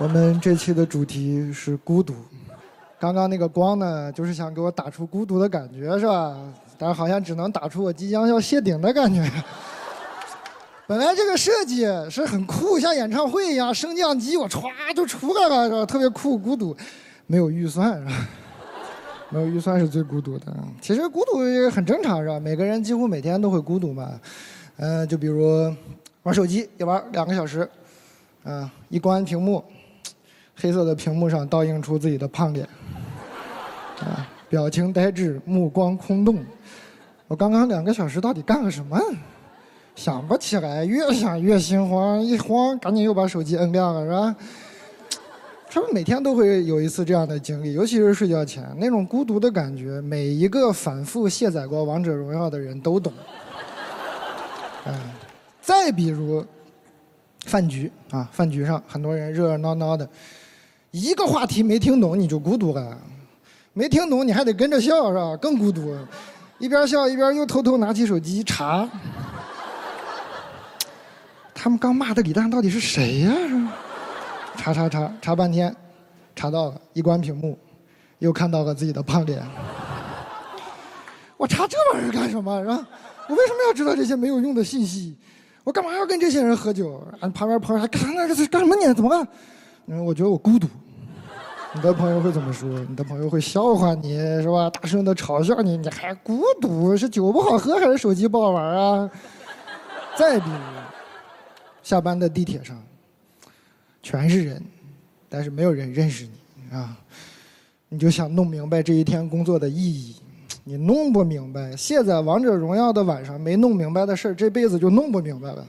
我们这期的主题是孤独。刚刚那个光呢，就是想给我打出孤独的感觉，是吧？但是好像只能打出我即将要谢顶的感觉。本来这个设计是很酷，像演唱会一样，升降机我歘就出来了，是吧？特别酷，孤独，没有预算，是吧？没有预算是最孤独的。其实孤独也很正常，是吧？每个人几乎每天都会孤独嘛。嗯，就比如玩手机，一玩两个小时，啊，一关屏幕，黑色的屏幕上倒映出自己的胖脸，啊，表情呆滞，目光空洞。我刚刚两个小时到底干了什么？想不起来，越想越心慌，一慌赶紧又把手机摁亮了，是吧？他们每天都会有一次这样的经历，尤其是睡觉前那种孤独的感觉，每一个反复卸载过《王者荣耀》的人都懂。嗯，再比如饭局啊，饭局上很多人热热闹闹的，一个话题没听懂你就孤独了，没听懂你还得跟着笑是吧？更孤独，一边笑一边又偷偷拿起手机查。他们刚骂的李诞到底是谁呀？查查查查半天，查到了，一关屏幕，又看到了自己的胖脸。我查这玩意儿干什么？是吧？我为什么要知道这些没有用的信息？我干嘛要跟这些人喝酒？俺旁边朋友还干那这干什么呢？怎么办？嗯，我觉得我孤独。你的朋友会怎么说？你的朋友会笑话你是吧？大声的嘲笑你，你还孤独？是酒不好喝还是手机不好玩啊？再比如。下班的地铁上，全是人，但是没有人认识你啊！你就想弄明白这一天工作的意义，你弄不明白。卸载王者荣耀的晚上没弄明白的事这辈子就弄不明白了。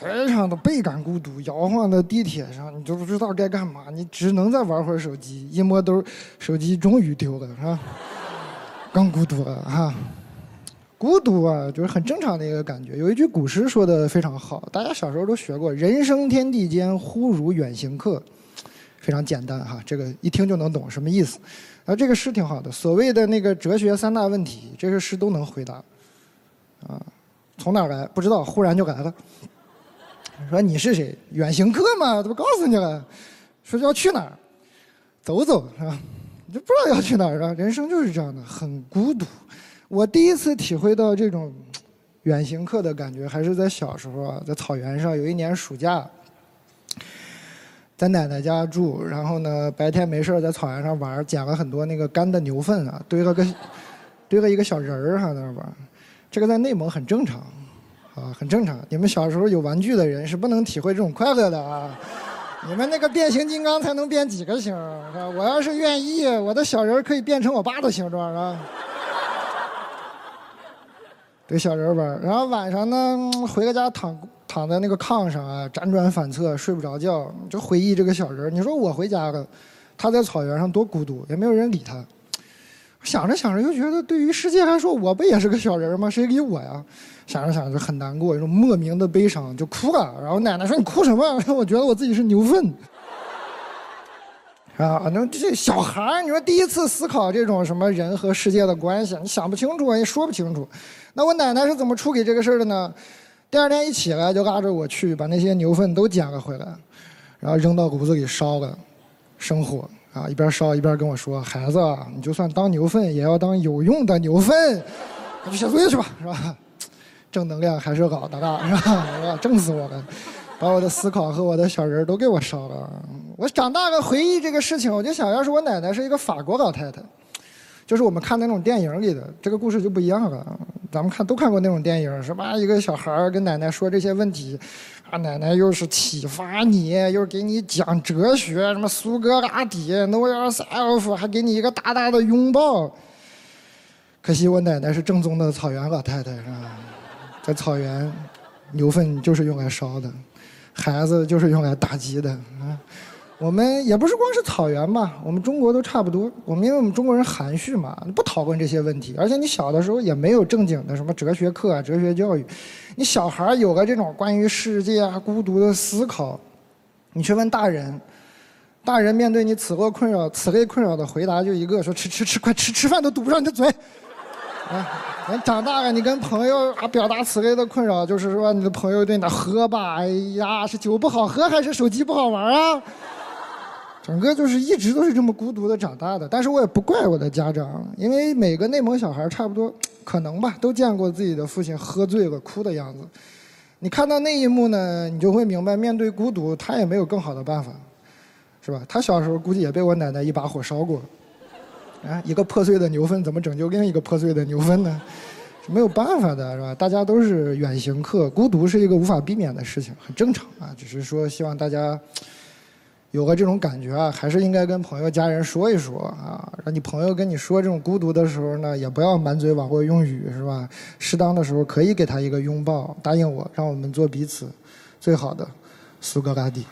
非常的倍感孤独，摇晃的地铁上，你就不知道该干嘛，你只能再玩会儿手机。一摸兜，手机终于丢了，是吧？更孤独了哈。孤独啊，就是很正常的一个感觉。有一句古诗说的非常好，大家小时候都学过：“人生天地间，忽如远行客。”非常简单哈，这个一听就能懂什么意思。啊，这个诗挺好的。所谓的那个哲学三大问题，这个诗都能回答。啊，从哪儿来？不知道，忽然就来了。说你是谁？远行客嘛，这不告诉你了？说要去哪儿？走走是吧？你就不知道要去哪儿啊？人生就是这样的，很孤独。我第一次体会到这种远行客的感觉，还是在小时候啊，在草原上。有一年暑假，在奶奶家住，然后呢，白天没事在草原上玩，捡了很多那个干的牛粪啊，堆了个堆了一个小人儿哈在那玩。这个在内蒙很正常，啊，很正常。你们小时候有玩具的人是不能体会这种快乐的啊。你们那个变形金刚才能变几个形？是吧？我要是愿意，我的小人可以变成我爸的形状啊。堆小人玩，然后晚上呢，回个家躺躺在那个炕上啊，辗转反侧，睡不着觉，就回忆这个小人。你说我回家了，他在草原上多孤独，也没有人理他。想着想着又觉得，对于世界来说，我不也是个小人吗？谁理我呀？想着想着很难过，一种莫名的悲伤，就哭了。然后奶奶说：“你哭什么？”我觉得我自己是牛粪。啊，那这小孩，你说第一次思考这种什么人和世界的关系，你想不清楚，也说不清楚。那我奶奶是怎么处理这个事儿的呢？第二天一起来就拉着我去把那些牛粪都捡了回来，然后扔到炉子里烧了，生火啊，一边烧一边跟我说：“孩子，你就算当牛粪，也要当有用的牛粪，快去写作业去吧，是吧？正能量还是老的大，是吧？正死我了。”把我的思考和我的小人都给我烧了。我长大了回忆这个事情，我就想，要是我奶奶是一个法国老太太，就是我们看那种电影里的，这个故事就不一样了。咱们看都看过那种电影，是吧？一个小孩跟奶奶说这些问题，啊，奶奶又是启发你，又给你讲哲学，什么苏格拉底、Know yourself，还给你一个大大的拥抱。可惜我奶奶是正宗的草原老太太，是吧？在草原，牛粪就是用来烧的。孩子就是用来打击的啊！我们也不是光是草原吧，我们中国都差不多。我们因为我们中国人含蓄嘛，不讨论这些问题。而且你小的时候也没有正经的什么哲学课啊、哲学教育。你小孩有个这种关于世界啊、孤独的思考，你去问大人，大人面对你此类困扰、此类困扰的回答就一个：说吃吃吃，快吃吃饭都堵不上你的嘴。啊，人长大了，你跟朋友啊表达此类的困扰，就是说你的朋友对你喝吧，哎呀，是酒不好喝还是手机不好玩啊？整个就是一直都是这么孤独的长大的。但是我也不怪我的家长，因为每个内蒙小孩差不多，可能吧，都见过自己的父亲喝醉了哭的样子。你看到那一幕呢，你就会明白，面对孤独，他也没有更好的办法，是吧？他小时候估计也被我奶奶一把火烧过。啊，一个破碎的牛粪怎么拯救另一个破碎的牛粪呢？是没有办法的，是吧？大家都是远行客，孤独是一个无法避免的事情，很正常啊。只是说，希望大家有个这种感觉啊，还是应该跟朋友、家人说一说啊。让你朋友跟你说这种孤独的时候呢，也不要满嘴网络用语，是吧？适当的时候可以给他一个拥抱，答应我，让我们做彼此最好的苏格拉底。